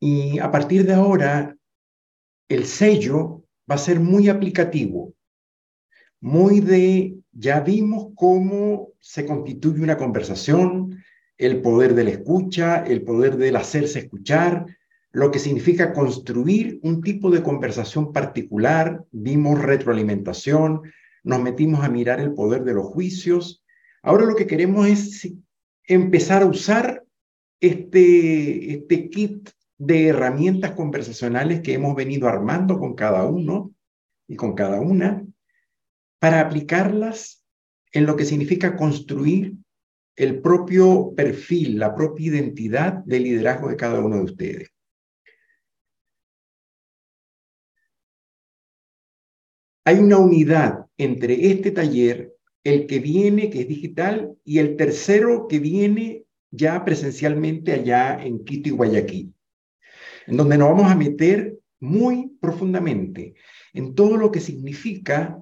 Y a partir de ahora, el sello va a ser muy aplicativo, muy de, ya vimos cómo se constituye una conversación, el poder de la escucha, el poder del hacerse escuchar, lo que significa construir un tipo de conversación particular, vimos retroalimentación, nos metimos a mirar el poder de los juicios. Ahora lo que queremos es empezar a usar este, este kit de herramientas conversacionales que hemos venido armando con cada uno y con cada una para aplicarlas en lo que significa construir el propio perfil, la propia identidad de liderazgo de cada uno de ustedes. Hay una unidad entre este taller, el que viene, que es digital, y el tercero que viene ya presencialmente allá en Quito y Guayaquil, en donde nos vamos a meter muy profundamente en todo lo que significa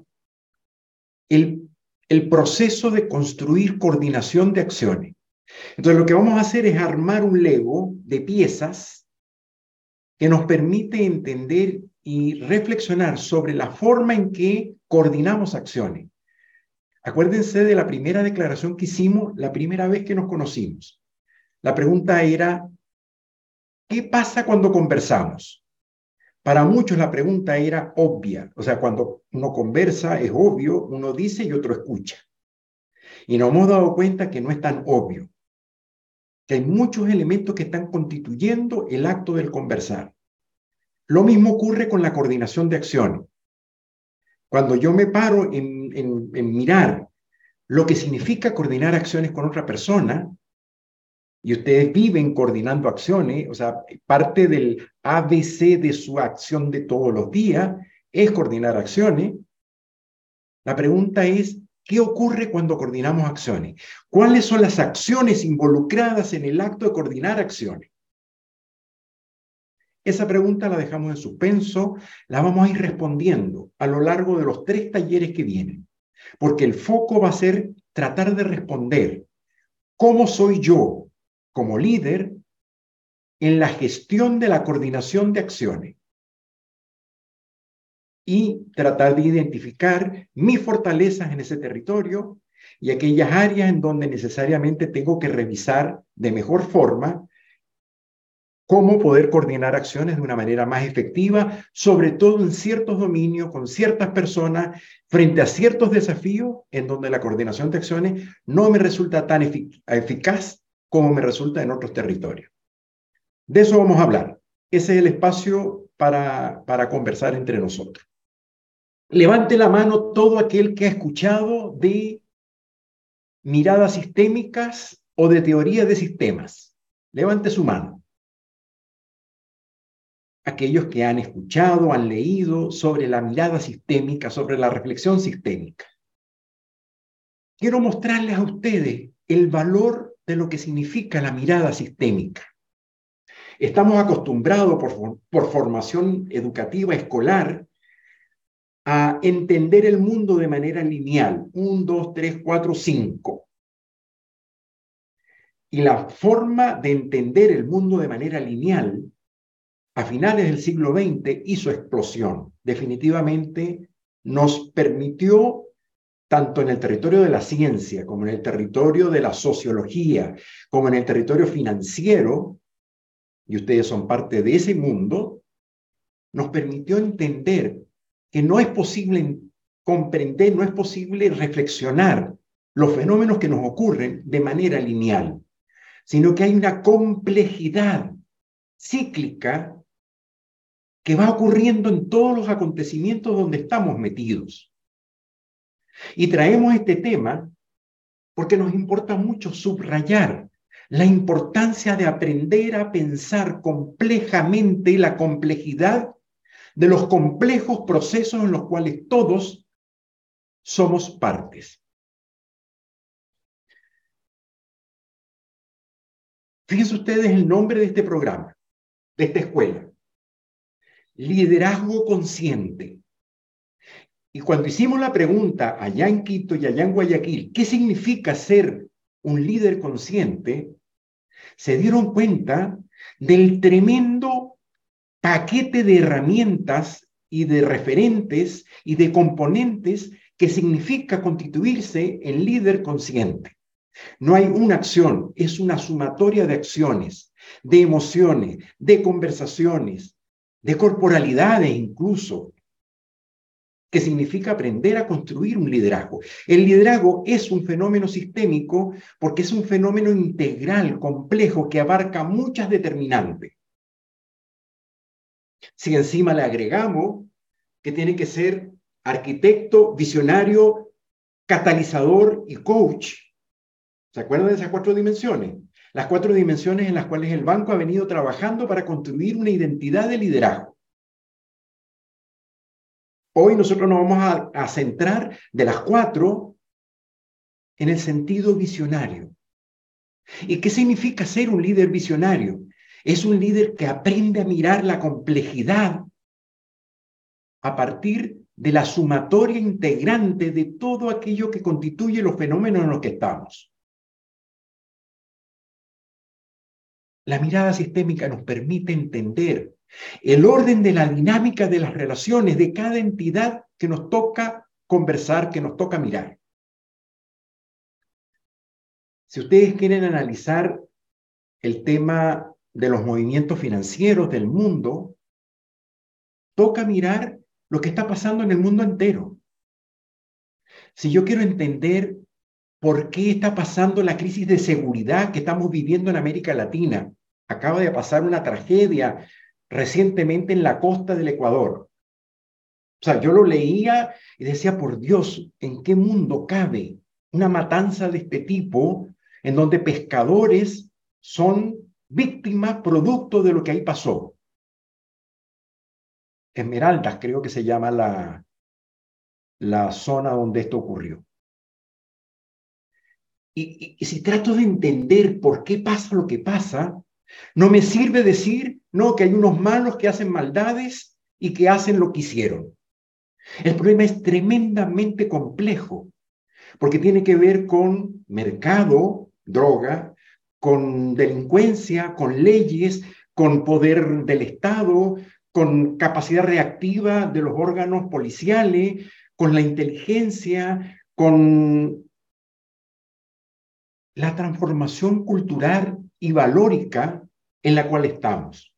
el, el proceso de construir coordinación de acciones. Entonces lo que vamos a hacer es armar un Lego de piezas que nos permite entender y reflexionar sobre la forma en que coordinamos acciones. Acuérdense de la primera declaración que hicimos la primera vez que nos conocimos. La pregunta era, ¿qué pasa cuando conversamos? Para muchos la pregunta era obvia, o sea, cuando uno conversa es obvio, uno dice y otro escucha. Y nos hemos dado cuenta que no es tan obvio, que hay muchos elementos que están constituyendo el acto del conversar. Lo mismo ocurre con la coordinación de acciones. Cuando yo me paro en, mirar lo que significa coordinar acciones con otra persona, y ustedes viven coordinando acciones, o sea, parte del ABC de su acción de todos los días es coordinar acciones. La pregunta es, ¿qué ocurre cuando coordinamos acciones? ¿Cuáles son las acciones involucradas en el acto de coordinar acciones? Esa pregunta la dejamos en suspenso, la vamos a ir respondiendo a lo largo de los tres talleres que vienen, porque el foco va a ser tratar de responder cómo soy yo como líder en la gestión de la coordinación de acciones y tratar de identificar mis fortalezas en ese territorio y aquellas áreas en donde necesariamente tengo que revisar de mejor forma cómo poder coordinar acciones de una manera más efectiva, sobre todo en ciertos dominios, con ciertas personas, frente a ciertos desafíos en donde la coordinación de acciones no me resulta tan eficaz como me resulta en otros territorios. De eso vamos a hablar. Ese es el espacio para, para conversar entre nosotros. Levante la mano todo aquel que ha escuchado de miradas sistémicas o de teoría de sistemas. Levante su mano aquellos que han escuchado, han leído sobre la mirada sistémica, sobre la reflexión sistémica. Quiero mostrarles a ustedes el valor de lo que significa la mirada sistémica. Estamos acostumbrados por, formación educativa escolar a entender el mundo de manera lineal, un, dos, tres, cuatro, cinco. Y la forma de entender el mundo de manera lineal a finales del siglo XX hizo explosión. Definitivamente nos permitió, tanto en el territorio de la ciencia como en el territorio de la sociología, como en el territorio financiero, y ustedes son parte de ese mundo, nos permitió entender que no es posible comprender, no es posible reflexionar los fenómenos que nos ocurren de manera lineal, sino que hay una complejidad cíclica que va ocurriendo en todos los acontecimientos donde estamos metidos. Y traemos este tema porque nos importa mucho subrayar la importancia de aprender a pensar complejamente la complejidad de los complejos procesos en los cuales todos somos partes. Fíjense ustedes el nombre de este programa, de esta escuela liderazgo consciente. Y cuando hicimos la pregunta allá en Quito y allá en Guayaquil, ¿qué significa ser un líder consciente? Se dieron cuenta del tremendo paquete de herramientas y de referentes y de componentes que significa constituirse en líder consciente. No hay una acción, es una sumatoria de acciones, de emociones, de conversaciones, de corporalidades incluso, que significa aprender a construir un liderazgo. El liderazgo es un fenómeno sistémico porque es un fenómeno integral, complejo, que abarca muchas determinantes. Si encima le agregamos que tiene que ser arquitecto, visionario, catalizador y coach, ¿se acuerdan de esas cuatro dimensiones? Las cuatro dimensiones en las cuales el banco ha venido trabajando para construir una identidad de liderazgo. Hoy nosotros nos vamos a, centrar de las cuatro en el sentido visionario. ¿Y qué significa ser un líder visionario? Es un líder que aprende a mirar la complejidad a partir de la sumatoria integrante de todo aquello que constituye los fenómenos en los que estamos. La mirada sistémica nos permite entender el orden de la dinámica de las relaciones de cada entidad que nos toca conversar, que nos toca mirar. Si ustedes quieren analizar el tema de los movimientos financieros del mundo, toca mirar lo que está pasando en el mundo entero. Si yo quiero entender por qué está pasando la crisis de seguridad que estamos viviendo en América Latina, acaba de pasar una tragedia recientemente en la costa del Ecuador. O sea, yo lo leía y decía, por Dios, ¿en qué mundo cabe una matanza de este tipo en donde pescadores son víctimas producto de lo que ahí pasó? Esmeraldas creo que se llama la, la zona donde esto ocurrió. y, si trato de entender por qué pasa lo que pasa, no me sirve decir, no, que hay unos malos que hacen maldades y que hacen lo que hicieron. El problema es tremendamente complejo, porque tiene que ver con mercado, droga, con delincuencia, con leyes, con poder del Estado, con capacidad reactiva de los órganos policiales, con la inteligencia, con la transformación cultural y valórica en la cual estamos.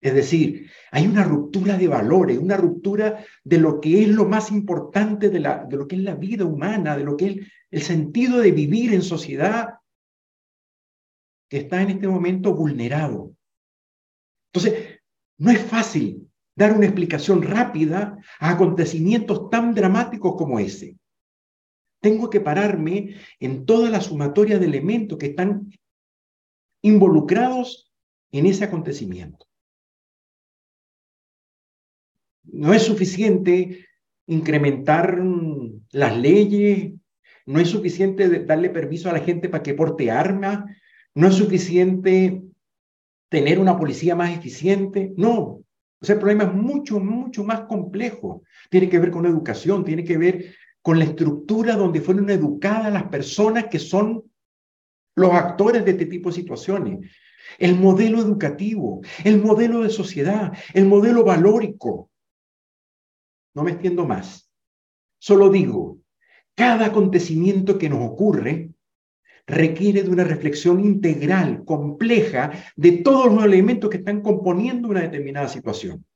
Es decir, hay una ruptura de valores, una ruptura de lo que es lo más importante de, la, lo que es la vida humana, de lo que es el sentido de vivir en sociedad que está en este momento vulnerado. Entonces, no es fácil dar una explicación rápida a acontecimientos tan dramáticos como ese. Tengo que pararme en toda la sumatoria de elementos que están involucrados en ese acontecimiento. No es suficiente incrementar las leyes, no es suficiente darle permiso a la gente para que porte armas, no es suficiente tener una policía más eficiente, no. O sea, el problema es mucho, mucho más complejo. Tiene que ver con educación, tiene que ver con la estructura donde fueron educadas las personas que son los actores de este tipo de situaciones, el modelo educativo, el modelo de sociedad, el modelo valórico. No me extiendo más. Solo digo, cada acontecimiento que nos ocurre requiere de una reflexión integral, compleja, de todos los elementos que están componiendo una determinada situación.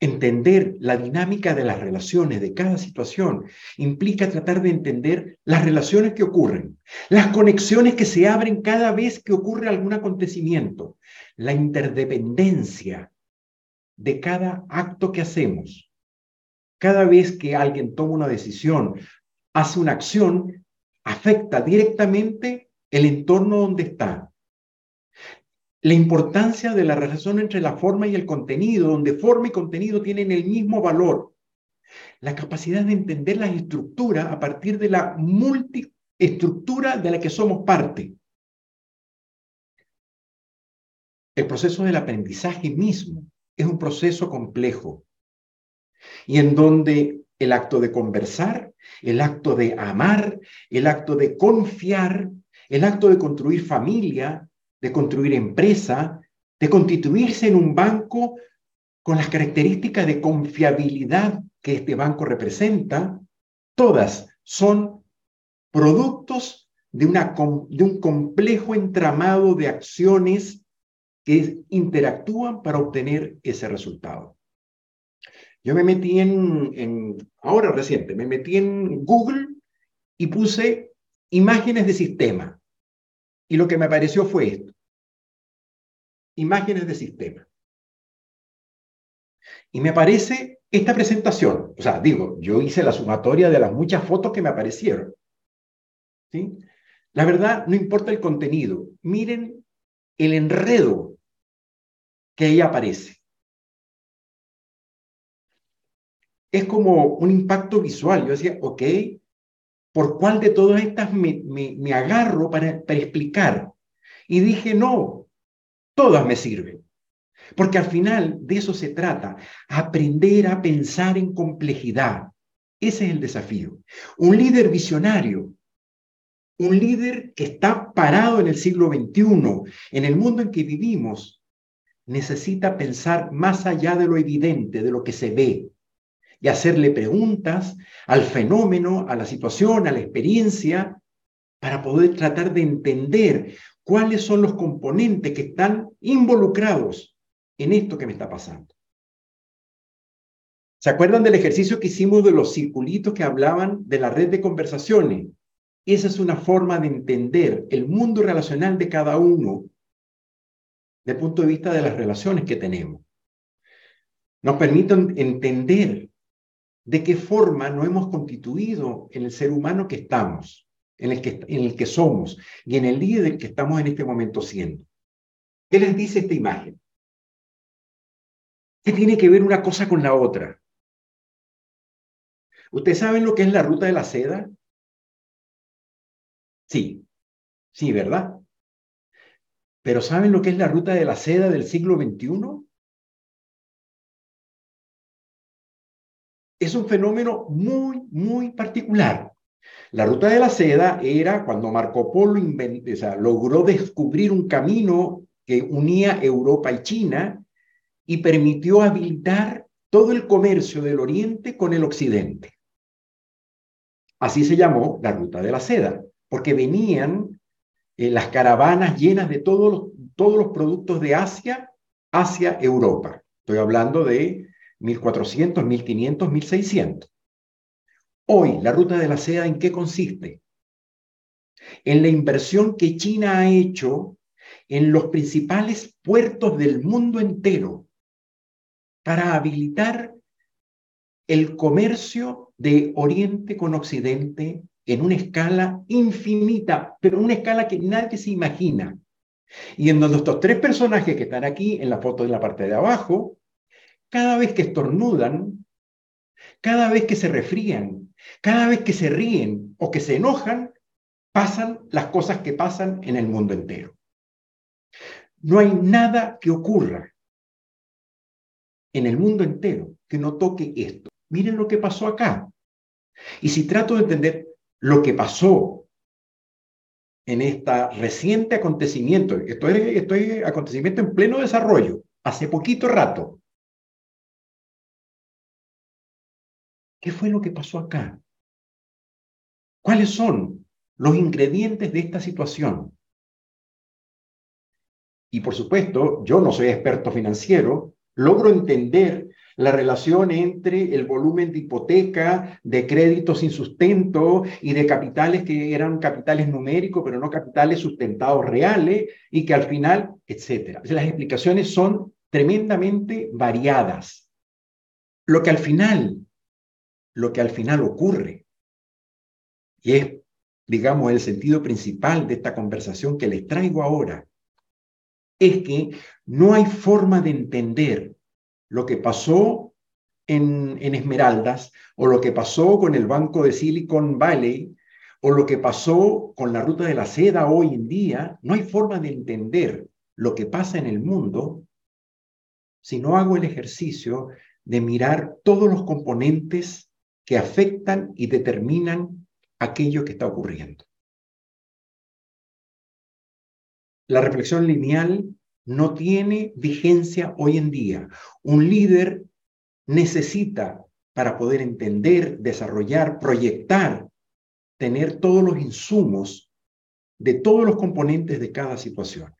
Entender la dinámica de las relaciones de cada situación implica tratar de entender las relaciones que ocurren, las conexiones que se abren cada vez que ocurre algún acontecimiento, la interdependencia de cada acto que hacemos. Cada vez que alguien toma una decisión, hace una acción, afecta directamente el entorno donde está la importancia de la relación entre la forma y el contenido, donde forma y contenido tienen el mismo valor. La capacidad de entender la estructura a partir de la multiestructura de la que somos parte. El proceso del aprendizaje mismo es un proceso complejo y en donde el acto de conversar, el acto de amar, el acto de confiar, el acto de construir familia, de construir empresa, de constituirse en un banco con las características de confiabilidad que este banco representa, todas son productos de, una, de un complejo entramado de acciones que interactúan para obtener ese resultado. Yo me metí en, ahora reciente, me metí en Google y puse imágenes de sistema. Y lo que me apareció fue esto. Imágenes de sistema. Y me aparece esta presentación. O sea, digo, yo hice la sumatoria de las muchas fotos que me aparecieron. ¿Sí? La verdad, no importa el contenido. Miren el enredo que ahí aparece. Es como un impacto visual. Yo decía, ok, ¿por cuál de todas estas me, me, agarro para, para explicar? Y dije, no, todas me sirven. Porque al final de eso se trata, aprender a pensar en complejidad. Ese es el desafío. Un líder visionario, un líder que está parado en el siglo XXI, en el mundo en que vivimos, necesita pensar más allá de lo evidente, de lo que se ve, y hacerle preguntas al fenómeno, a la situación, a la experiencia, para poder tratar de entender cuáles son los componentes que están involucrados en esto que me está pasando. ¿Se acuerdan del ejercicio que hicimos de los circulitos que hablaban de la red de conversaciones? Esa es una forma de entender el mundo relacional de cada uno desde el punto de vista de las relaciones que tenemos. Nos permiten entender de qué forma nos hemos constituido en el ser humano que estamos, en el que, en el que somos y en el líder que estamos en este momento siendo. ¿Qué les dice esta imagen? ¿Qué tiene que ver una cosa con la otra? ¿Ustedes saben lo que es la ruta de la seda? Sí, sí, ¿verdad? Pero ¿saben lo que es la ruta de la seda del siglo XXI? Es un fenómeno muy, muy particular. La ruta de la seda era cuando Marco Polo logró descubrir un camino que unía Europa y China y permitió habilitar todo el comercio del Oriente con el Occidente. Así se llamó la ruta de la seda, porque venían eh, las caravanas llenas de todos los, todos los productos de Asia hacia Europa. Estoy hablando de 1400, 1500, 1600. Hoy, la ruta de la seda, ¿en qué consiste? En la inversión que China ha hecho en los principales puertos del mundo entero para habilitar el comercio de Oriente con Occidente en una escala infinita, pero una escala que nadie se imagina. Y en donde estos tres personajes que están aquí en la foto de la parte de abajo, cada vez que estornudan, cada vez que se refrían, cada vez que se ríen o que se enojan, pasan las cosas que pasan en el mundo entero. No hay nada que ocurra en el mundo entero que no toque esto. Miren lo que pasó acá. Y si trato de entender lo que pasó en este reciente acontecimiento, esto es, esto es acontecimiento en pleno desarrollo, hace poquito rato. ¿Qué fue lo que pasó acá? ¿Cuáles son los ingredientes de esta situación? Y por supuesto, yo no soy experto financiero, logro entender la relación entre el volumen de hipoteca, de créditos sin sustento y de capitales que eran capitales numéricos, pero no capitales sustentados reales, y que al final, etcétera. Las explicaciones son tremendamente variadas. Lo que al final, lo que al final ocurre, y es, digamos, el sentido principal de esta conversación que les traigo ahora, es que no hay forma de entender lo que pasó en, Esmeraldas o lo que pasó con el banco de Silicon Valley o lo que pasó con la ruta de la seda hoy en día, no hay forma de entender lo que pasa en el mundo si no hago el ejercicio de mirar todos los componentes que afectan y determinan aquello que está ocurriendo. la reflexión lineal no tiene vigencia hoy en día. Un líder necesita, para poder entender, desarrollar, proyectar, tener todos los insumos de todos los componentes de cada situación.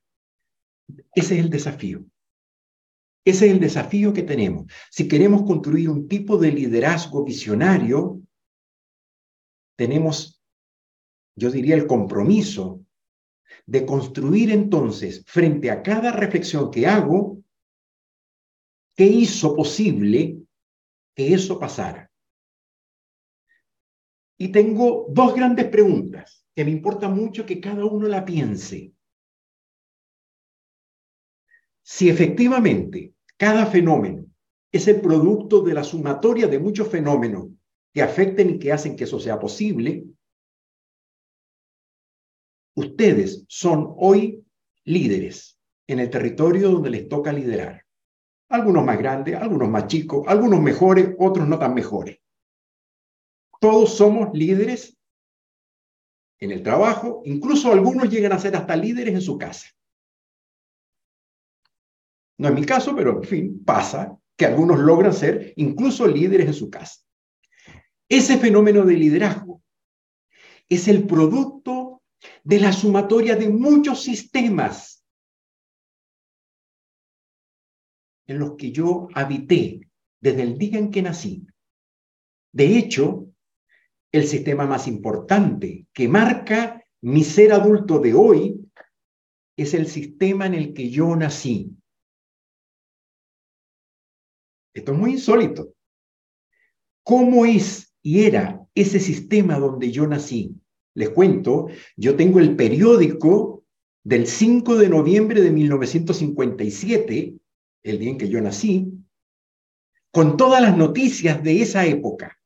Ese es el desafío. Ese es el desafío que tenemos. Si queremos construir un tipo de liderazgo visionario, tenemos, yo diría, el compromiso de construir entonces, frente a cada reflexión que hago, qué hizo posible que eso pasara. Y tengo dos grandes preguntas que me importa mucho que cada uno la piense. Si efectivamente cada fenómeno es el producto de la sumatoria de muchos fenómenos que afecten y que hacen que eso sea posible, ustedes son hoy líderes en el territorio donde les toca liderar. Algunos más grandes, algunos más chicos, algunos mejores, otros no tan mejores. Todos somos líderes en el trabajo, incluso algunos llegan a ser hasta líderes en su casa. No es mi caso, pero en fin, pasa que algunos logran ser incluso líderes en su casa. Ese fenómeno de liderazgo es el producto de la sumatoria de muchos sistemas en los que yo habité desde el día en que nací. De hecho, el sistema más importante que marca mi ser adulto de hoy es el sistema en el que yo nací. Esto es muy insólito. ¿Cómo es y era ese sistema donde yo nací? Les cuento, yo tengo el periódico del 5 de noviembre de 1957, el día en que yo nací, con todas las noticias de esa época.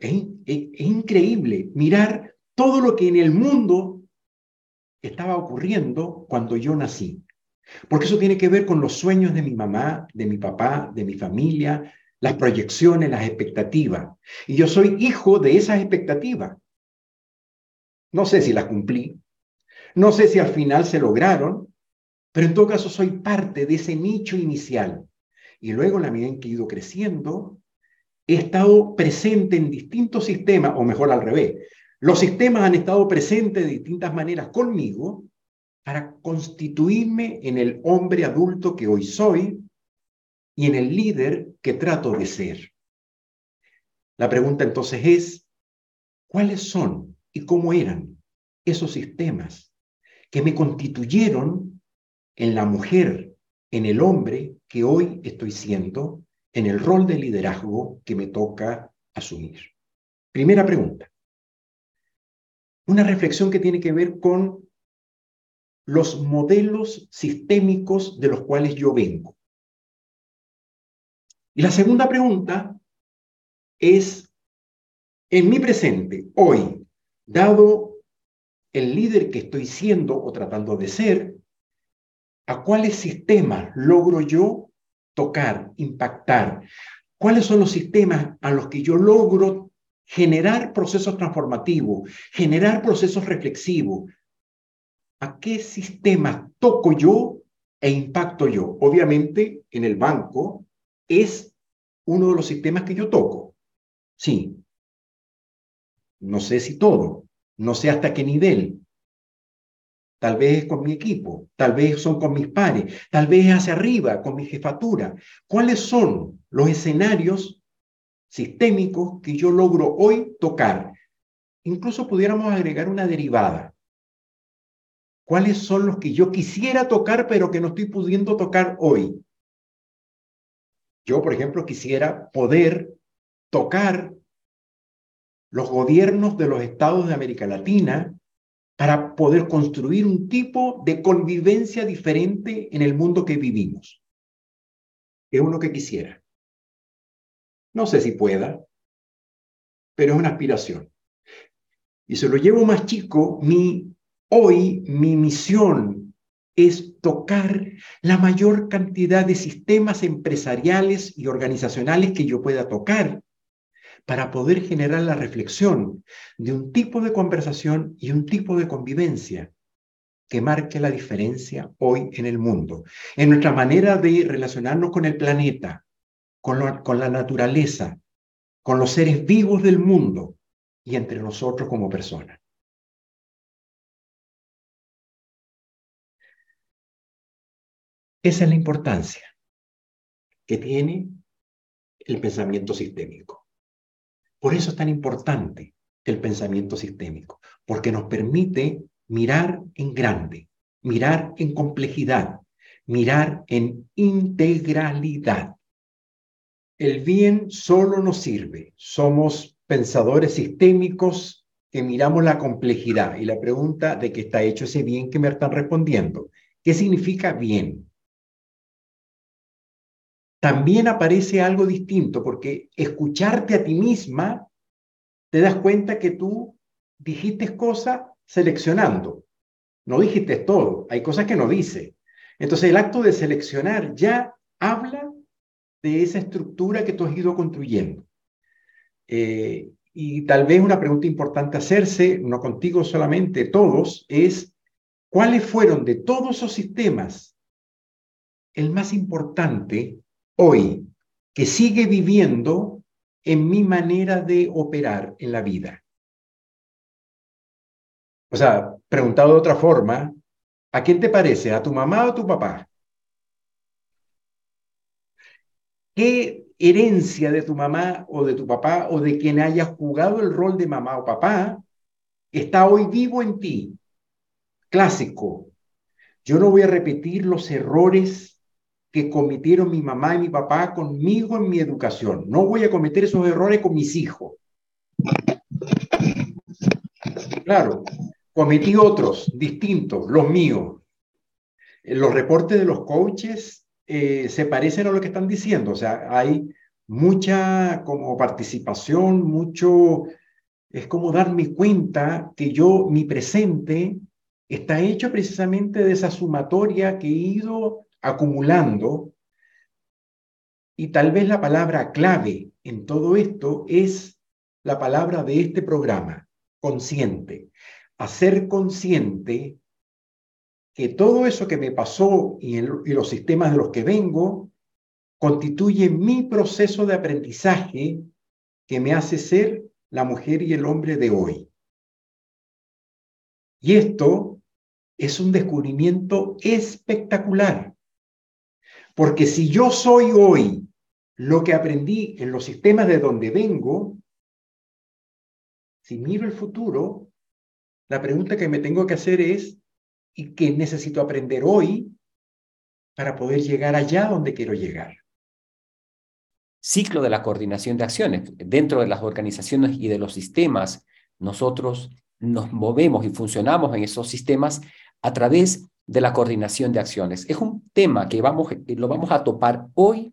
Es, es, increíble mirar todo lo que en el mundo estaba ocurriendo cuando yo nací. Porque eso tiene que ver con los sueños de mi mamá, de mi papá, de mi familia, las proyecciones, las expectativas. Y yo soy hijo de esas expectativas. No sé si las cumplí, no sé si al final se lograron, pero en todo caso soy parte de ese nicho inicial. Y luego, en la medida en que he ido creciendo, he estado presente en distintos sistemas, o mejor al revés, los sistemas han estado presentes de distintas maneras conmigo para constituirme en el hombre adulto que hoy soy y en el líder que trato de ser. La pregunta entonces es, ¿cuáles son y cómo eran esos sistemas que me constituyeron en la mujer, en el hombre que hoy estoy siendo, en el rol de liderazgo que me toca asumir? Primera pregunta. Una reflexión que tiene que ver con los modelos sistémicos de los cuales yo vengo. Y la segunda pregunta es, en mi presente, hoy, dado el líder que estoy siendo o tratando de ser, ¿a cuáles sistemas logro yo tocar, impactar? ¿Cuáles son los sistemas a los que yo logro generar procesos transformativos, generar procesos reflexivos, ¿a qué sistema toco yo e impacto yo? Obviamente, en el banco es uno de los sistemas que yo toco. Sí. No sé si todo, no sé hasta qué nivel. Tal vez con mi equipo, tal vez son con mis pares, tal vez hacia arriba, con mi jefatura. ¿Cuáles son los escenarios sistémicos que yo logro hoy tocar? Incluso pudiéramos agregar una derivada cuáles son los que yo quisiera tocar, pero que no estoy pudiendo tocar hoy. Yo, por ejemplo, quisiera poder tocar los gobiernos de los estados de América Latina para poder construir un tipo de convivencia diferente en el mundo que vivimos. Es uno que quisiera. No sé si pueda, pero es una aspiración. Y se lo llevo más chico, mi Hoy mi misión es tocar la mayor cantidad de sistemas empresariales y organizacionales que yo pueda tocar para poder generar la reflexión de un tipo de conversación y un tipo de convivencia que marque la diferencia hoy en el mundo, en nuestra manera de relacionarnos con el planeta, con, con la naturaleza, con los seres vivos del mundo y entre nosotros como personas. Esa es la importancia que tiene el pensamiento sistémico. Por eso es tan importante el pensamiento sistémico, porque nos permite mirar en grande, mirar en complejidad, mirar en integralidad. El bien solo nos sirve. Somos pensadores sistémicos que miramos la complejidad y la pregunta de qué está hecho ese bien que me están respondiendo. ¿Qué significa bien? También aparece algo distinto porque escucharte a ti misma te das cuenta que tú dijiste cosas seleccionando. No dijiste todo, hay cosas que no dice. Entonces el acto de seleccionar ya habla de esa estructura que tú has ido construyendo. Eh, y tal vez una pregunta importante hacerse, no contigo solamente, todos, es cuáles fueron de todos esos sistemas el más importante hoy, que sigue viviendo en mi manera de operar en la vida. O sea, preguntado de otra forma, ¿a quién te parece? ¿A tu mamá o a tu papá? ¿Qué herencia de tu mamá o de tu papá o de quien haya jugado el rol de mamá o papá está hoy vivo en ti? Clásico. Yo no voy a repetir los errores que cometieron mi mamá y mi papá conmigo en mi educación. No voy a cometer esos errores con mis hijos. Claro, cometí otros distintos, los míos. Los reportes de los coaches eh, se parecen a lo que están diciendo. O sea, hay mucha como participación, mucho, es como darme cuenta que yo, mi presente, está hecho precisamente de esa sumatoria que he ido acumulando. Y tal vez la palabra clave en todo esto es la palabra de este programa, consciente. Hacer consciente que todo eso que me pasó y, los sistemas de los que vengo constituye mi proceso de aprendizaje que me hace ser la mujer y el hombre de hoy. Y esto es un descubrimiento espectacular, porque si yo soy hoy lo que aprendí en los sistemas de donde vengo, si miro el futuro, la pregunta que me tengo que hacer es, y qué necesito aprender hoy para poder llegar allá donde quiero llegar. Ciclo de la coordinación de acciones. Dentro de las organizaciones y de los sistemas, nosotros nos movemos y funcionamos en esos sistemas a través de la coordinación de acciones. Es un tema que vamos, lo vamos a topar hoy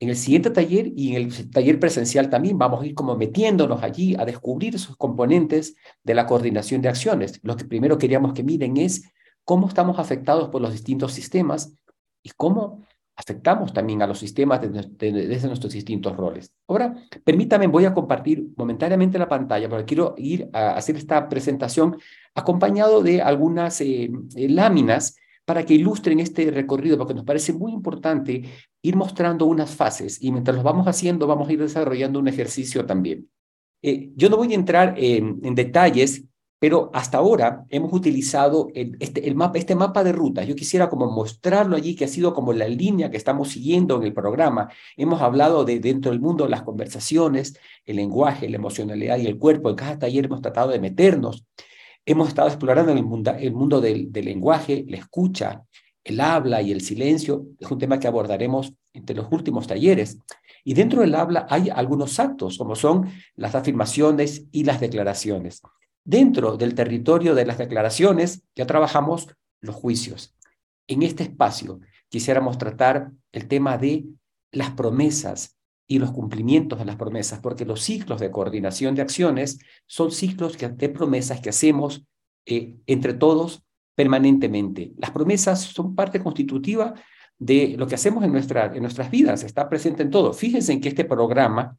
en el siguiente taller y en el taller presencial también vamos a ir como metiéndonos allí a descubrir esos componentes de la coordinación de acciones. Lo que primero queríamos que miren es cómo estamos afectados por los distintos sistemas y cómo afectamos también a los sistemas desde nuestros distintos roles. Ahora, permítame, voy a compartir momentáneamente la pantalla porque quiero ir a hacer esta presentación acompañado de algunas eh, eh, láminas para que ilustren este recorrido, porque nos parece muy importante ir mostrando unas fases y mientras los vamos haciendo vamos a ir desarrollando un ejercicio también. Eh, yo no voy a entrar en, detalles, pero hasta ahora hemos utilizado este, el mapa, este mapa de rutas. Yo quisiera como mostrarlo allí, que ha sido como la línea que estamos siguiendo en el programa. Hemos hablado de dentro del mundo las conversaciones, el lenguaje, la emocionalidad y el cuerpo. En cada taller hemos tratado de meternos Hemos estado explorando el mundo, el mundo del, lenguaje, la escucha, el habla y el silencio. Es un tema que abordaremos entre los últimos talleres. Y dentro del habla hay algunos actos, como son las afirmaciones y las declaraciones. Dentro del territorio de las declaraciones ya trabajamos los juicios. En este espacio quisiéramos tratar el tema de las promesas, y los cumplimientos de las promesas, porque los ciclos de coordinación de acciones son ciclos de promesas que hacemos eh, entre todos permanentemente. Las promesas son parte constitutiva de lo que hacemos en, nuestra, en nuestras vidas, está presente en todo. Fíjense en que este programa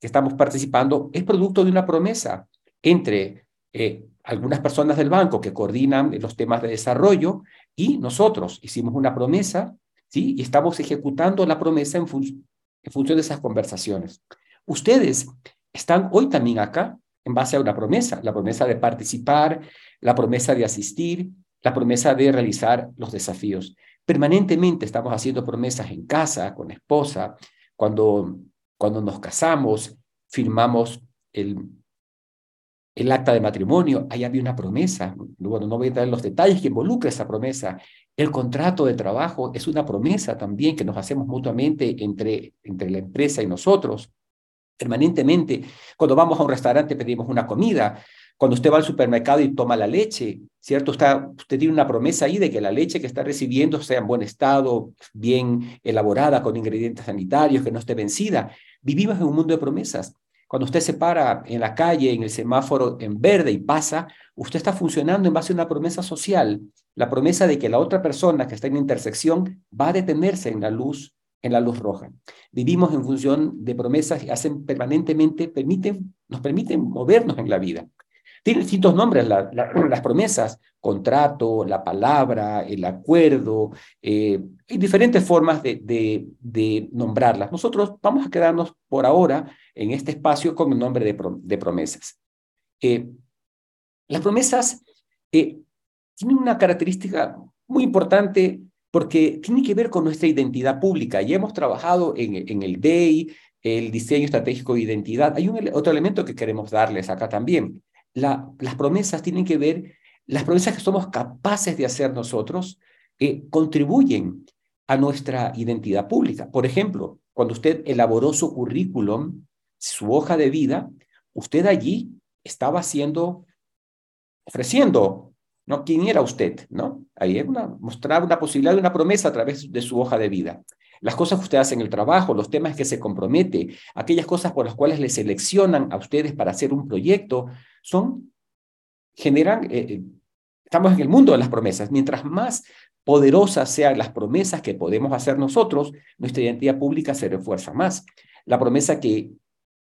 que estamos participando es producto de una promesa entre eh, algunas personas del banco que coordinan los temas de desarrollo y nosotros hicimos una promesa, ¿sí? Y estamos ejecutando la promesa en, en función de esas conversaciones. Ustedes están hoy también acá en base a una promesa, la promesa de participar, la promesa de asistir, la promesa de realizar los desafíos. Permanentemente estamos haciendo promesas en casa, con esposa, cuando, cuando nos casamos, firmamos el, el acta de matrimonio, ahí había una promesa. Bueno, no voy a dar los detalles que involucra esa promesa. El contrato de trabajo es una promesa también que nos hacemos mutuamente entre, entre la empresa y nosotros. Permanentemente, cuando vamos a un restaurante pedimos una comida, cuando usted va al supermercado y toma la leche, ¿cierto? Está, usted tiene una promesa ahí de que la leche que está recibiendo sea en buen estado, bien elaborada, con ingredientes sanitarios, que no esté vencida. Vivimos en un mundo de promesas. Cuando usted se para en la calle, en el semáforo en verde y pasa, usted está funcionando en base a una promesa social, la promesa de que la otra persona que está en intersección va a detenerse en la luz, en la luz roja. Vivimos en función de promesas que hacen permanentemente, permiten, nos permiten movernos en la vida. Tienen distintos nombres las promesas, contrato, la palabra, el acuerdo, eh, hay diferentes formas de, nombrarlas. Nosotros vamos a quedarnos por ahora en este espacio con el nombre de, promesas. Eh, las promesas eh, tienen una característica muy importante porque tiene que ver con nuestra identidad pública. Ya hemos trabajado en, el DEI, el diseño estratégico de identidad. Hay otro elemento que queremos darles acá también las promesas tienen que ver, las promesas que somos capaces de hacer nosotros eh, contribuyen a nuestra identidad pública. Por ejemplo, cuando usted elaboró su currículum, su hoja de vida, usted allí estaba haciendo, ofreciendo, ¿no? ¿Quién era usted? ¿no? Ahí una, mostraba una posibilidad de una promesa a través de su hoja de vida. Las cosas que usted hace en el trabajo, los temas que se compromete, aquellas cosas por las cuales le seleccionan a ustedes para hacer un proyecto, son, generan, eh, eh, estamos en el mundo de las promesas. Mientras más poderosas sean las promesas que podemos hacer nosotros, nuestra identidad pública se refuerza más. La promesa que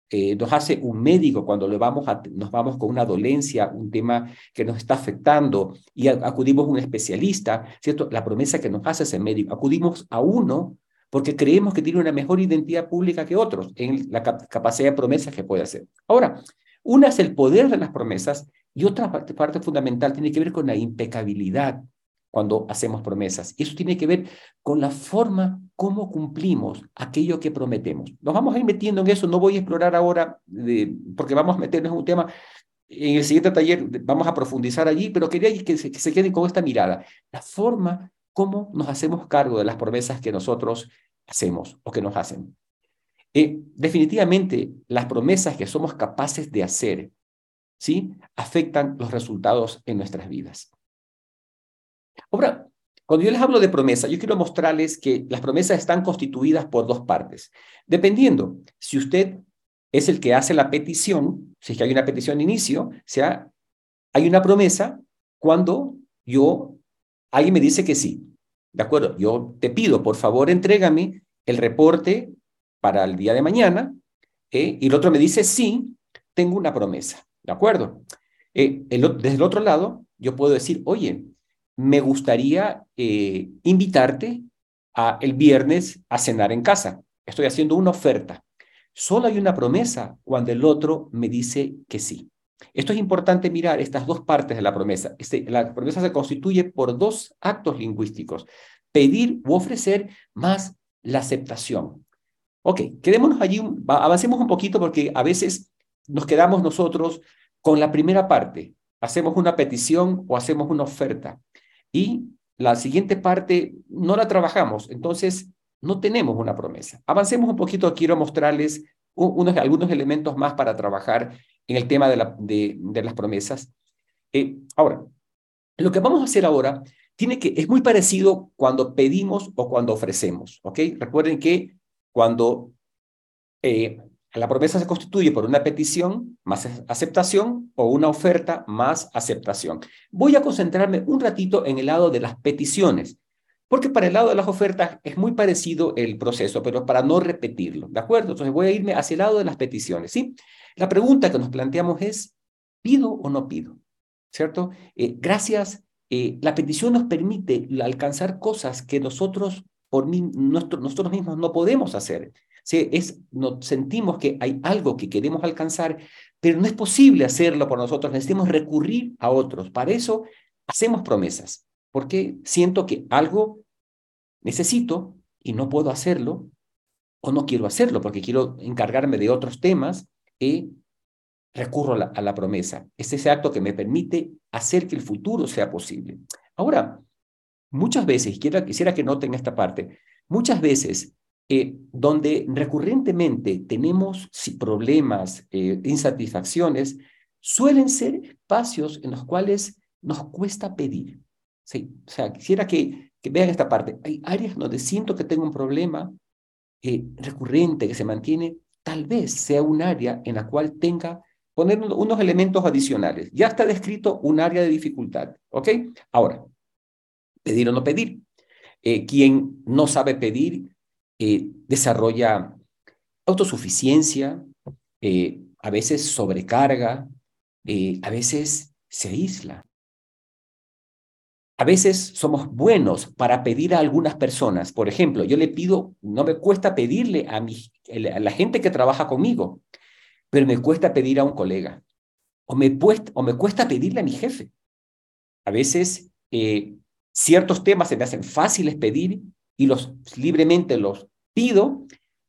eh, nos hace un médico cuando le vamos a, nos vamos con una dolencia, un tema que nos está afectando y acudimos a un especialista, ¿cierto? La promesa que nos hace ese médico, acudimos a uno porque creemos que tiene una mejor identidad pública que otros en la capacidad de promesas que puede hacer. Ahora, una es el poder de las promesas y otra parte, parte fundamental tiene que ver con la impecabilidad cuando hacemos promesas. Eso tiene que ver con la forma como cumplimos aquello que prometemos. Nos vamos a ir metiendo en eso, no voy a explorar ahora de, porque vamos a meternos en un tema. En el siguiente taller vamos a profundizar allí, pero quería que se, que se queden con esta mirada. La forma como nos hacemos cargo de las promesas que nosotros hacemos o que nos hacen. Eh, definitivamente, las promesas que somos capaces de hacer, ¿sí? Afectan los resultados en nuestras vidas. Ahora, cuando yo les hablo de promesa, yo quiero mostrarles que las promesas están constituidas por dos partes. Dependiendo, si usted es el que hace la petición, si es que hay una petición de inicio, o sea, hay una promesa cuando yo, alguien me dice que sí. De acuerdo, yo te pido, por favor, entrégame el reporte para el día de mañana, eh, y el otro me dice, sí, tengo una promesa, ¿de acuerdo? Eh, desde el otro lado, yo puedo decir, oye, me gustaría eh, invitarte a, el viernes a cenar en casa. Estoy haciendo una oferta. Solo hay una promesa cuando el otro me dice que sí. Esto es importante mirar estas dos partes de la promesa. Este, la promesa se constituye por dos actos lingüísticos, pedir u ofrecer más la aceptación. Ok, quedémonos allí, avancemos un poquito porque a veces nos quedamos nosotros con la primera parte. Hacemos una petición o hacemos una oferta y la siguiente parte no la trabajamos, entonces no tenemos una promesa. Avancemos un poquito, quiero mostrarles unos, algunos elementos más para trabajar en el tema de, la, de, las promesas. Eh, ahora, lo que vamos a hacer ahora tiene que, es muy parecido cuando pedimos o cuando ofrecemos, ¿ok? Recuerden que cuando eh, la promesa se constituye por una petición más aceptación o una oferta más aceptación. Voy a concentrarme un ratito en el lado de las peticiones, porque para el lado de las ofertas es muy parecido el proceso, pero para no repetirlo, ¿de acuerdo? Entonces voy a irme hacia el lado de las peticiones, ¿sí? La pregunta que nos planteamos es, ¿pido o no pido? ¿cierto? Eh, gracias, eh, la petición nos permite alcanzar cosas que nosotros, por mí, nosotros mismos no podemos hacer. ¿sí? Es, no, sentimos que hay algo que queremos alcanzar, pero no es posible hacerlo por nosotros, necesitamos recurrir a otros. Para eso hacemos promesas, porque siento que algo necesito y no puedo hacerlo, o no quiero hacerlo porque quiero encargarme de otros temas, y recurro a la, promesa. Es ese acto que me permite hacer que el futuro sea posible. Ahora, muchas veces, quiero, quisiera que noten esta parte, muchas veces eh, donde recurrentemente tenemos problemas, eh, insatisfacciones, suelen ser espacios en los cuales nos cuesta pedir. Sí, o sea, quisiera que, que vean esta parte. Hay áreas donde siento que tengo un problema eh, recurrente que se mantiene, tal vez sea un área en la cual tenga poner unos elementos adicionales. Ya está descrito un área de dificultad, ¿ok? Ahora, pedir o no pedir. Eh, quien no sabe pedir eh, desarrolla autosuficiencia, a veces sobrecarga, a veces se aísla. A veces somos buenos para pedir a algunas personas. Por ejemplo, yo le pido, no me cuesta pedirle a, la gente que trabaja conmigo pero me cuesta pedir a un colega o me, o me cuesta pedirle a mi jefe. A veces eh, ciertos temas se me hacen fáciles pedir y los libremente los pido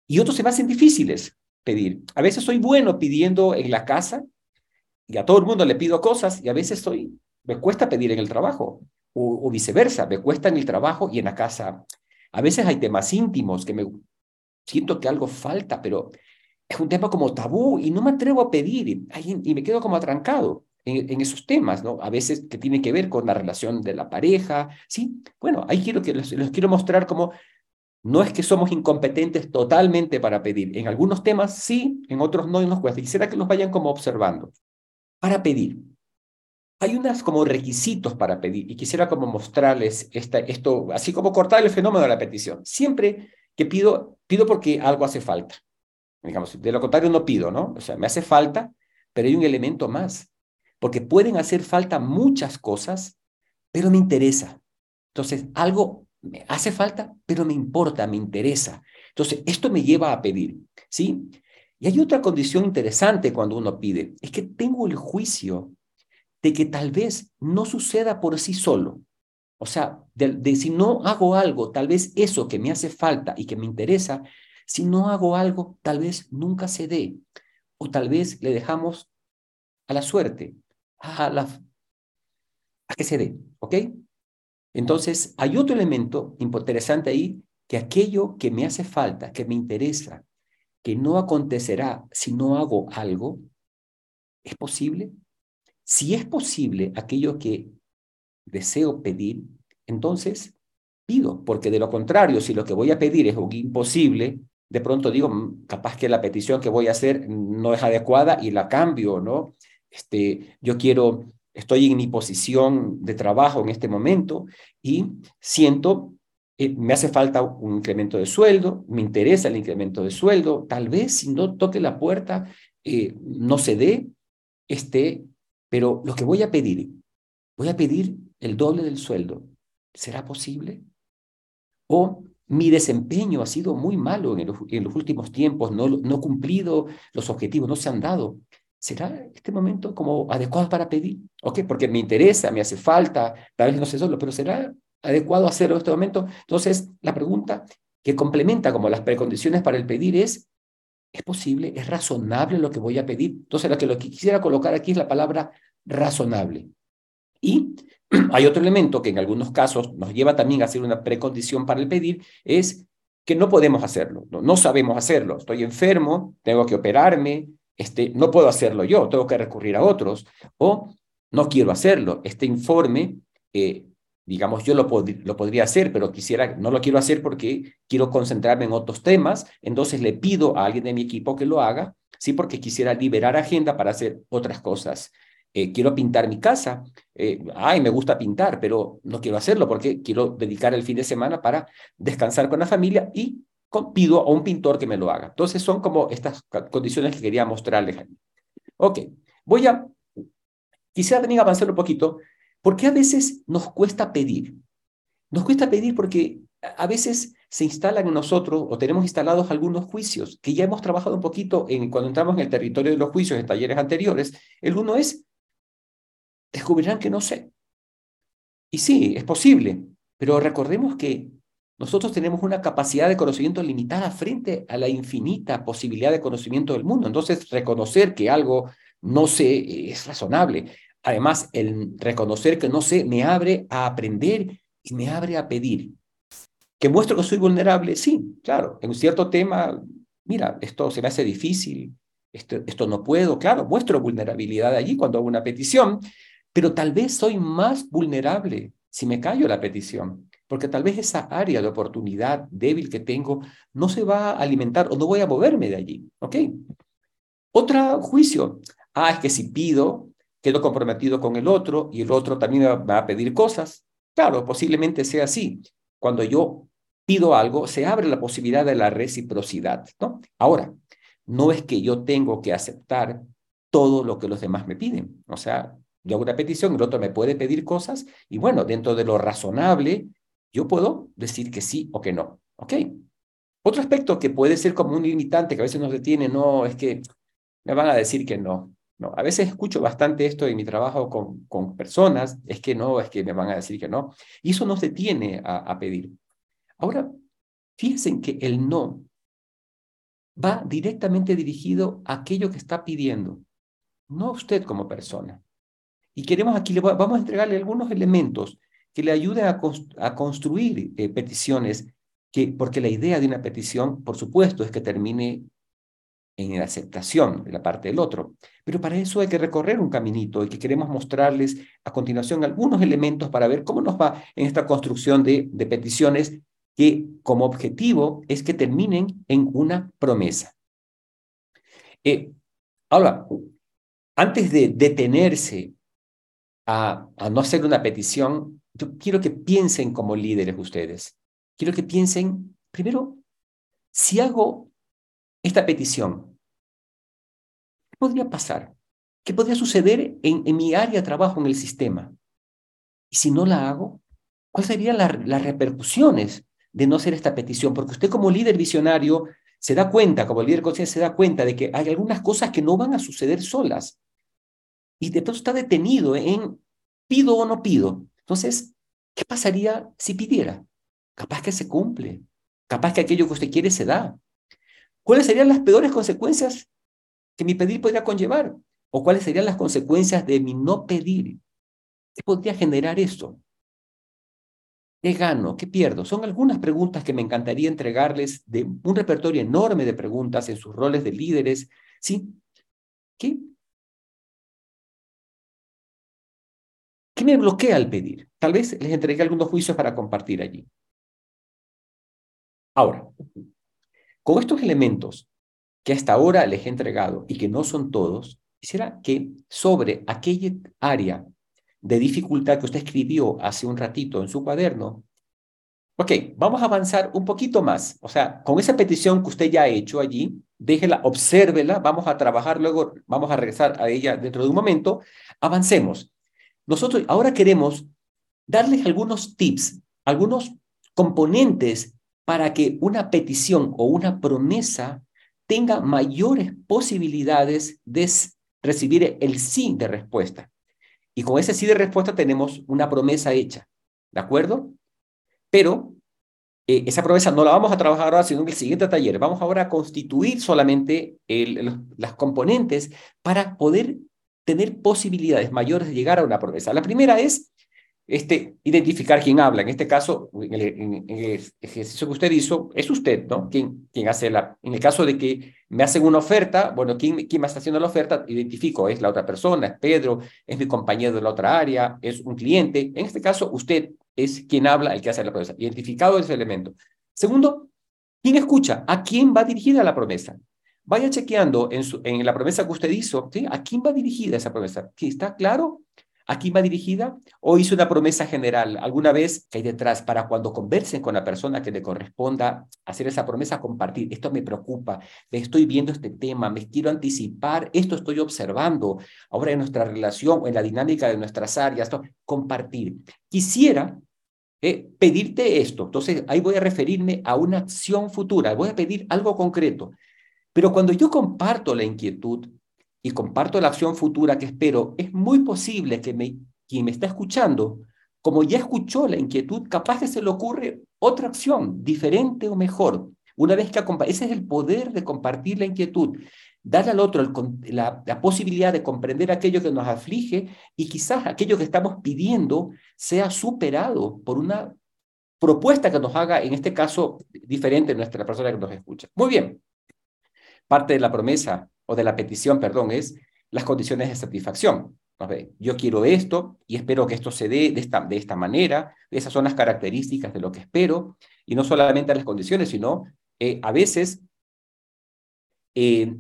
y otros se me hacen difíciles pedir. A veces soy bueno pidiendo en la casa y a todo el mundo le pido cosas y a veces soy, me cuesta pedir en el trabajo o, o viceversa, me cuesta en el trabajo y en la casa. A veces hay temas íntimos que me siento que algo falta, pero es un tema como tabú y no me atrevo a pedir y, me quedo como atrancado en, esos temas, ¿no? A veces que tiene que ver con la relación de la pareja, ¿sí? Bueno, ahí quiero que les, quiero mostrar como no es que somos incompetentes totalmente para pedir. En algunos temas sí, en otros no nos cuesta. Quisiera que los vayan como observando. Para pedir. Hay unas como requisitos para pedir y quisiera como mostrarles esta, esto, así como cortar el fenómeno de la petición. Siempre que pido, pido porque algo hace falta. Digamos, de lo contrario no pido, ¿no? O sea, me hace falta, pero hay un elemento más, porque pueden hacer falta muchas cosas, pero me interesa. Entonces, algo me hace falta, pero me importa, me interesa. Entonces, esto me lleva a pedir, ¿sí? Y hay otra condición interesante cuando uno pide, es que tengo el juicio de que tal vez no suceda por sí solo. O sea, de si no hago algo, tal vez eso que me hace falta y que me interesa, si no hago algo, tal vez nunca se dé, o tal vez le dejamos a la suerte, a, a que se dé, ¿ok? Entonces, hay otro elemento interesante ahí, que aquello que me hace falta, que me interesa, que no acontecerá si no hago algo, ¿es posible? Si es posible aquello que deseo pedir, entonces pido, porque de lo contrario, si lo que voy a pedir es imposible, de pronto digo, mm, capaz que la petición que voy a hacer no es adecuada y la cambio, ¿no? Este, yo quiero, estoy en mi posición de trabajo en este momento y siento, eh, me hace falta un incremento de sueldo, me interesa el incremento de sueldo, tal vez si no toque la puerta, eh, no se dé, este, pero lo que voy a pedir, voy a pedir el doble del sueldo. ¿Será posible? O mi desempeño ha sido muy malo en, los últimos tiempos, no, no he cumplido los objetivos, no se han dado. ¿Será este momento como adecuado para pedir? ¿Ok? Porque me interesa, me hace falta, tal vez no sé solo, pero ¿será adecuado hacerlo en este momento? Entonces, la pregunta que complementa como las precondiciones para el pedir es, ¿es posible? ¿Es razonable lo que voy a pedir? Entonces, lo que, lo que quisiera colocar aquí es la palabra razonable. Y hay otro elemento que en algunos casos nos lleva también a hacer una precondición para el pedir, es que no podemos hacerlo, no, sabemos hacerlo. Estoy enfermo, tengo que operarme, este, no puedo hacerlo yo, tengo que recurrir a otros, o no quiero hacerlo. Este informe, eh, digamos, yo lo, lo podría hacer, pero quisiera, no lo quiero hacer porque quiero concentrarme en otros temas, entonces le pido a alguien de mi equipo que lo haga, sí, porque quisiera liberar agenda para hacer otras cosas. Eh, quiero pintar mi casa, eh, ay, me gusta pintar, pero no quiero hacerlo porque quiero dedicar el fin de semana para descansar con la familia y pido a un pintor que me lo haga. Entonces son como estas condiciones que quería mostrarles. Ok, voy a quisiera a avanzar un poquito, porque a veces nos cuesta pedir. Nos cuesta pedir porque a veces se instalan en nosotros o tenemos instalados algunos juicios que ya hemos trabajado un poquito en, cuando entramos en el territorio de los juicios en talleres anteriores. El uno es, descubrirán que no sé. Y sí, es posible, pero recordemos que nosotros tenemos una capacidad de conocimiento limitada frente a la infinita posibilidad de conocimiento del mundo. Entonces, reconocer que algo no sé es razonable. Además, el reconocer que no sé me abre a aprender y me abre a pedir. ¿Que muestro que soy vulnerable? Sí, claro. En un cierto tema, mira, esto se me hace difícil, esto, esto no puedo. Claro, muestro vulnerabilidad allí cuando hago una petición, pero tal vez soy más vulnerable si me callo la petición, porque tal vez esa área de oportunidad débil que tengo no se va a alimentar o no voy a moverme de allí. ¿Ok? Otro juicio. Ah, es que si pido, quedo comprometido con el otro y el otro también va a pedir cosas. Claro, posiblemente sea así. Cuando yo pido algo, se abre la posibilidad de la reciprocidad, ¿no? Ahora, no es que yo tengo que aceptar todo lo que los demás me piden. O sea, yo hago una petición, el otro me puede pedir cosas y bueno, dentro de lo razonable, yo puedo decir que sí o que no. ¿Ok? Otro aspecto que puede ser como un limitante que a veces nos detiene, no, es que me van a decir que no. No, a veces escucho bastante esto en mi trabajo con, con personas, es que no, es que me van a decir que no. Y eso nos detiene a, a pedir. Ahora, fíjense que el no va directamente dirigido a aquello que está pidiendo, no a usted como persona. Y queremos aquí, le vamos a entregarle algunos elementos que le ayuden a, construir eh, peticiones, que, porque la idea de una petición, por supuesto, es que termine en la aceptación de la parte del otro. Pero para eso hay que recorrer un caminito y que queremos mostrarles a continuación algunos elementos para ver cómo nos va en esta construcción de, de peticiones que como objetivo es que terminen en una promesa. Eh, ahora, antes de detenerse a, no hacer una petición, yo quiero que piensen como líderes ustedes. Quiero que piensen, primero, si hago esta petición, ¿qué podría pasar? ¿Qué podría suceder en, mi área de trabajo en el sistema? Y si no la hago, ¿cuáles serían las repercusiones de no hacer esta petición? Porque usted como líder visionario se da cuenta, como líder consciente, se da cuenta de que hay algunas cosas que no van a suceder solas y de pronto está detenido en pido o no pido. Entonces, ¿qué pasaría si pidiera? Capaz que se cumple, capaz que aquello que usted quiere se da. ¿Cuáles serían las peores consecuencias que mi pedir podría conllevar? ¿O cuáles serían las consecuencias de mi no pedir? ¿Qué podría generar esto? ¿Qué gano? ¿Qué pierdo? Son algunas preguntas que me encantaría entregarles de un repertorio enorme de preguntas en sus roles de líderes. ¿Sí? ¿Qué ¿Qué me bloquea al pedir? Tal vez les entregué algunos juicios para compartir allí. Ahora, con estos elementos que hasta ahora les he entregado y que no son todos, quisiera que sobre aquella área de dificultad que usted escribió hace un ratito en su cuaderno, ok, vamos a avanzar un poquito más. O sea, con esa petición que usted ya ha hecho allí, déjela, obsérvela, vamos a trabajar luego, vamos a regresar a ella dentro de un momento, avancemos. Nosotros ahora queremos darles algunos tips, algunos componentes para que una petición o una promesa tenga mayores posibilidades de recibir el sí de respuesta. Y con ese sí de respuesta tenemos una promesa hecha, ¿de acuerdo? Pero eh, esa promesa no la vamos a trabajar ahora, sino en el siguiente taller. Vamos ahora a constituir solamente las componentes para poder tener posibilidades mayores de llegar a una promesa. La primera es este, identificar quién habla. En este caso, en el, ejercicio que usted hizo, es usted, ¿no? Quien, quien hace la... En el caso de que me hacen una oferta, bueno, ¿quién, ¿quién me está haciendo la oferta? Identifico, es la otra persona, es Pedro, es mi compañero de la otra área, es un cliente. En este caso, usted es quien habla, el que hace la promesa. Identificado ese elemento. Segundo, ¿quién escucha? ¿A quién va dirigida la promesa? Vaya chequeando en, en la promesa que usted hizo. ¿a quién va dirigida esa promesa? ¿Está claro? ¿A quién va dirigida? ¿O hice una promesa general alguna vez que hay detrás para cuando conversen con la persona que le corresponda hacer esa promesa, compartir? Esto me preocupa, estoy viendo este tema, me quiero anticipar, esto estoy observando ahora en nuestra relación, en la dinámica de nuestras áreas, compartir. Quisiera eh, pedirte esto, entonces ahí voy a referirme a una acción futura, voy a pedir algo concreto. Pero cuando yo comparto la inquietud, y comparto la acción futura que espero, es muy posible que me, quien me está escuchando, como ya escuchó la inquietud, capaz que se le ocurre otra acción diferente o mejor. Una vez que ese es el poder de compartir la inquietud, darle al otro la, la, posibilidad de comprender aquello que nos aflige y quizás aquello que estamos pidiendo sea superado por una propuesta que nos haga, en este caso, diferente nuestra persona que nos escucha. Muy bien. Parte de la promesa o de la petición, perdón, es las condiciones de satisfacción. Yo quiero esto y espero que esto se dé de esta, de esta manera. Esas son las características de lo que espero. Y no solamente las condiciones, sino eh, a veces eh,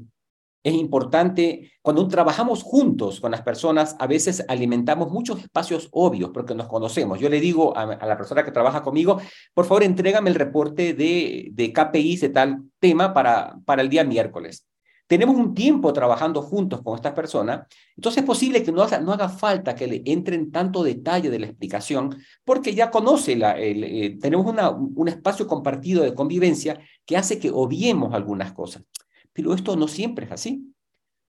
es importante, cuando trabajamos juntos con las personas, a veces alimentamos muchos espacios obvios porque nos conocemos. Yo le digo a, la persona que trabaja conmigo, por favor, entrégame el reporte de, de KPIs de tal tema para, para el día miércoles tenemos un tiempo trabajando juntos con esta persona, entonces es posible que no haga, no haga falta que le entre en tanto detalle de la explicación, porque ya conoce, la, eh, tenemos una, un espacio compartido de convivencia que hace que obviemos algunas cosas. Pero esto no siempre es así.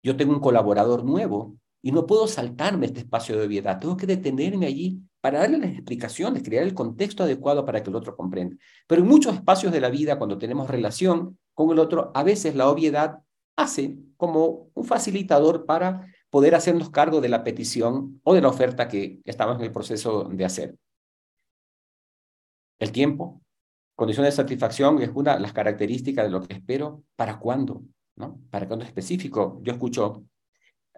Yo tengo un colaborador nuevo y no puedo saltarme este espacio de obviedad, tengo que detenerme allí para darle las explicaciones, crear el contexto adecuado para que el otro comprenda. Pero en muchos espacios de la vida, cuando tenemos relación con el otro, a veces la obviedad hace como un facilitador para poder hacernos cargo de la petición o de la oferta que estamos en el proceso de hacer. El tiempo, condición de satisfacción es una de las características de lo que espero. ¿Para cuándo? ¿No? ¿Para cuándo específico? Yo escucho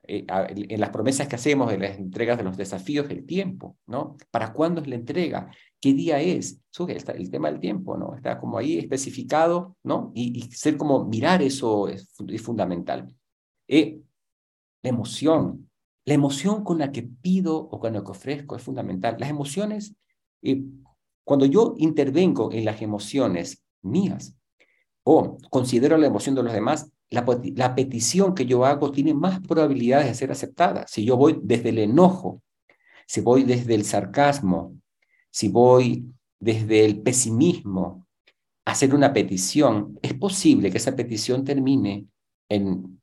eh, en las promesas que hacemos, en las entregas de los desafíos, el tiempo, ¿no? ¿Para cuándo es la entrega? ¿Qué día es? Está el tema del tiempo, ¿no? Está como ahí especificado, ¿no? Y, ser como mirar eso es, fundamental. Eh, la emoción, la emoción con la que pido o con la que ofrezco es fundamental. Las emociones, eh, cuando yo intervengo en las emociones mías o considero la emoción de los demás, la, petición que yo hago tiene más probabilidades de ser aceptada. Si yo voy desde el enojo, si voy desde el sarcasmo, si voy desde el pesimismo a hacer una petición, es posible que esa petición termine en,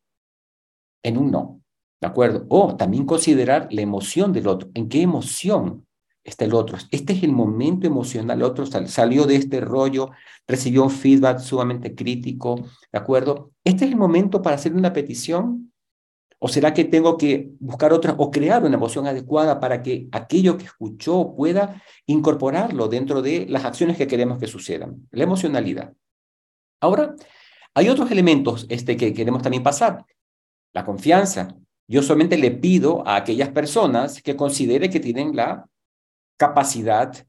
en un no. ¿De acuerdo? O también considerar la emoción del otro. ¿En qué emoción está el otro. Este es el momento emocional. El otro salió de este rollo, recibió un feedback sumamente crítico, ¿de acuerdo? Este es el momento para hacer una petición. ¿O será que tengo que buscar otra o crear una emoción adecuada para que aquello que escuchó pueda incorporarlo dentro de las acciones que queremos que sucedan? La emocionalidad. Ahora, hay otros elementos este, que queremos también pasar. La confianza. Yo solamente le pido a aquellas personas que considere que tienen la capacidad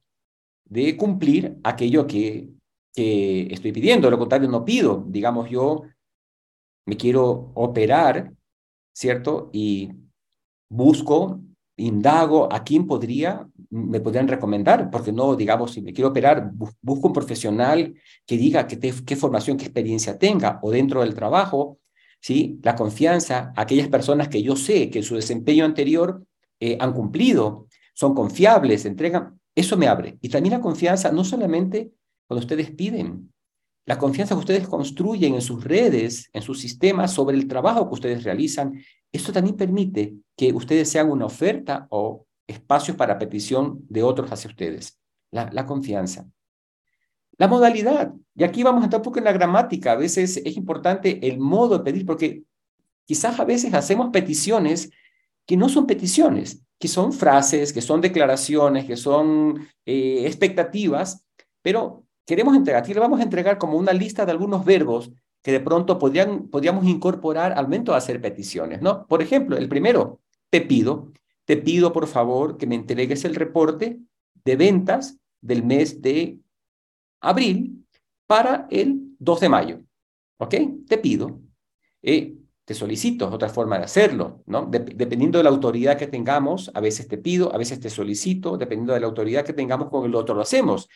de cumplir aquello que, estoy pidiendo. lo contrario, no pido. Digamos, yo me quiero operar, ¿cierto? Y busco, indago a quién podría, me podrían recomendar, porque no, digamos, si me quiero operar, busco un profesional que diga qué, qué formación, qué experiencia tenga, o dentro del trabajo, ¿sí? La confianza, aquellas personas que yo sé que en su desempeño anterior eh, han cumplido, son confiables, entregan, eso me abre. Y también la confianza, no solamente cuando ustedes piden, la confianza que ustedes construyen en sus redes, en sus sistemas, sobre el trabajo que ustedes realizan, esto también permite que ustedes sean una oferta o espacios para petición de otros hacia ustedes. La, la confianza. La modalidad, y aquí vamos a entrar un poco en la gramática, a veces es importante el modo de pedir, porque quizás a veces hacemos peticiones que no son peticiones, que son frases, que son declaraciones, que son eh, expectativas, pero queremos entregar, aquí le vamos a entregar como una lista de algunos verbos que de pronto podrían, podríamos incorporar al momento de hacer peticiones, ¿no? Por ejemplo, el primero, te pido, te pido por favor que me entregues el reporte de ventas del mes de abril para el 2 de mayo, ¿ok? Te pido. Eh, te solicito, otra forma de hacerlo, ¿no? dependiendo de la autoridad que tengamos, a veces te pido, a veces te solicito, dependiendo de la autoridad que tengamos con el otro lo hacemos.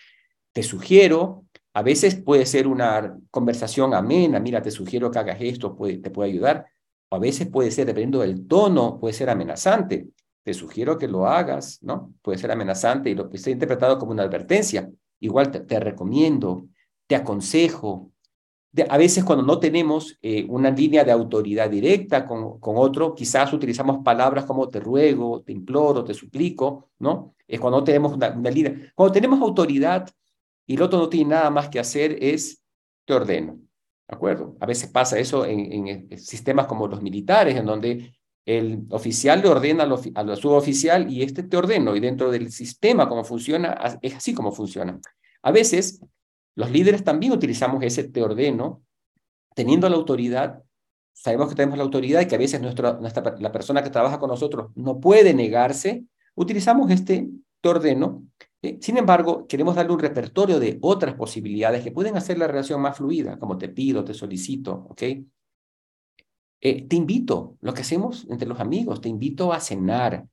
Te sugiero, a veces puede ser una conversación amena, mira, te sugiero que hagas esto, puede, te puede ayudar, o a veces puede ser, dependiendo del tono, puede ser amenazante. Te sugiero que lo hagas, ¿no? Puede ser amenazante y lo que esté interpretado como una advertencia. Igual te recomiendo, te aconsejo, a veces cuando no tenemos eh, una línea de autoridad directa con, con, otro, quizás utilizamos palabras como te ruego, te imploro, te suplico, ¿no? Es cuando no tenemos una, línea. Cuando tenemos autoridad y el otro no tiene nada más que hacer, es te ordeno, ¿de acuerdo? A veces pasa eso en, en sistemas como los militares, en donde el oficial le ordena al, al suboficial y este te ordeno, y dentro del sistema, como funciona, es así como funciona. A veces los líderes también utilizamos ese te ordeno, teniendo la autoridad, sabemos que tenemos la autoridad y que a veces nuestra, la persona que trabaja con nosotros no puede negarse, utilizamos este te ordeno. Eh, sin embargo, queremos darle un repertorio de otras posibilidades que pueden hacer la relación más fluida, como te pido, te solicito, ¿ok? Eh, te invito, lo que hacemos entre los amigos, te invito a cenar.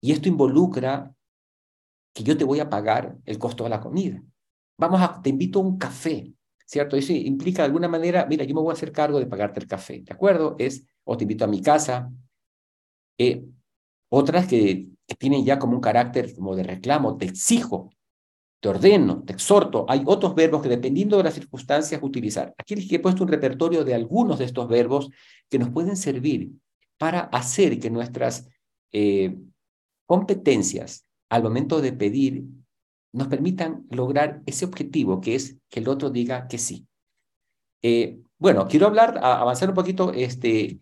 Y esto involucra que yo te voy a pagar el costo de la comida vamos a, te invito a un café, ¿cierto? Eso implica de alguna manera, mira, yo me voy a hacer cargo de pagarte el café, ¿de acuerdo? Es, o te invito a mi casa. Eh, otras que, tienen ya como un carácter como de reclamo, te exijo, te ordeno, te exhorto. Hay otros verbos que dependiendo de las circunstancias utilizar. Aquí les he puesto un repertorio de algunos de estos verbos que nos pueden servir para hacer que nuestras eh, competencias al momento de pedir nos permitan lograr ese objetivo que es que el otro diga que sí. Eh, bueno, quiero hablar, avanzar un poquito este,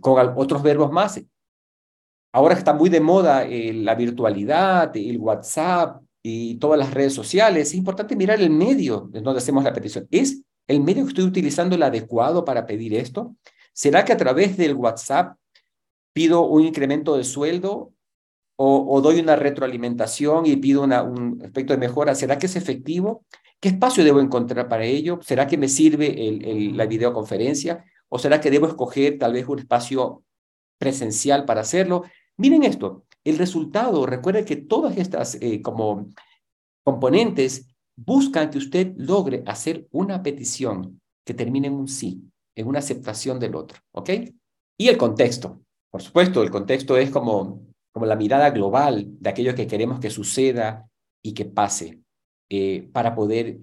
con otros verbos más. Ahora está muy de moda eh, la virtualidad, el WhatsApp y todas las redes sociales, es importante mirar el medio en donde hacemos la petición. ¿Es el medio que estoy utilizando el adecuado para pedir esto? ¿Será que a través del WhatsApp pido un incremento de sueldo o, doy una retroalimentación y pido una, un aspecto de mejora, ¿será que es efectivo? ¿Qué espacio debo encontrar para ello? ¿Será que me sirve el, la videoconferencia? ¿O será que debo escoger tal vez un espacio presencial para hacerlo? Miren esto, el resultado, recuerden que todas estas eh, como componentes buscan que usted logre hacer una petición que termine en un sí, en una aceptación del otro, ¿ok? Y el contexto. Por supuesto, el contexto es como como la mirada global de aquello que queremos que suceda y que pase, eh, para poder,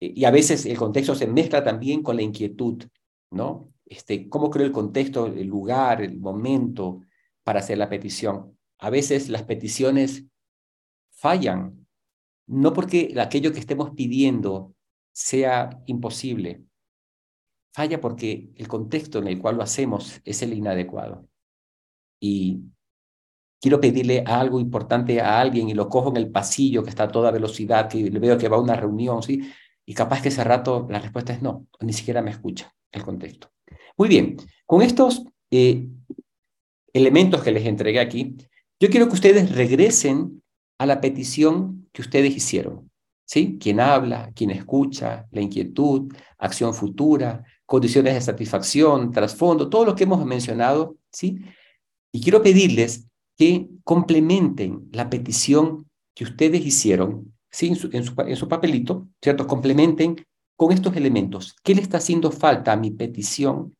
eh, y a veces el contexto se mezcla también con la inquietud, ¿no? Este, ¿Cómo creo el contexto, el lugar, el momento para hacer la petición? A veces las peticiones fallan, no porque aquello que estemos pidiendo sea imposible, falla porque el contexto en el cual lo hacemos es el inadecuado. Y quiero pedirle algo importante a alguien y lo cojo en el pasillo que está a toda velocidad, que le veo que va a una reunión, ¿sí? Y capaz que ese rato la respuesta es no, ni siquiera me escucha el contexto. Muy bien, con estos eh, elementos que les entregué aquí, yo quiero que ustedes regresen a la petición que ustedes hicieron. ¿Sí? Quién habla, quién escucha, la inquietud, acción futura, condiciones de satisfacción, trasfondo, todo lo que hemos mencionado, ¿sí? Y quiero pedirles que complementen la petición que ustedes hicieron ¿sí? en, su, en, su, papelito, ¿cierto? Complementen con estos elementos. ¿Qué le está haciendo falta a mi petición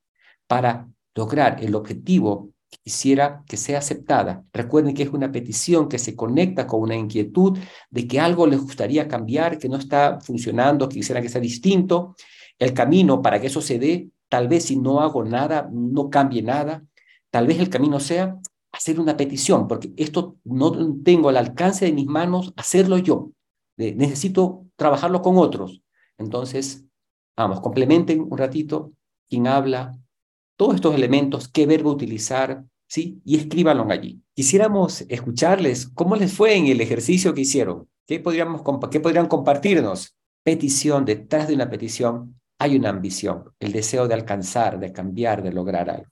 para lograr el objetivo que quisiera que sea aceptada? Recuerden que es una petición que se conecta con una inquietud de que algo les gustaría cambiar, que no está funcionando, que quisiera que sea distinto. El camino para que eso se dé, tal vez si no hago nada, no cambie nada. Tal vez el camino sea hacer una petición, porque esto no tengo al alcance de mis manos hacerlo yo. necesito trabajarlo con otros. Entonces, vamos, complementen un ratito quién habla, todos estos elementos, qué verbo utilizar, ¿sí? Y escríbanlo allí. Quisiéramos escucharles cómo les fue en el ejercicio que hicieron. ¿Qué, podríamos, qué podrían compartirnos? Petición, detrás de una petición hay una ambición, el deseo de alcanzar, de cambiar, de lograr algo.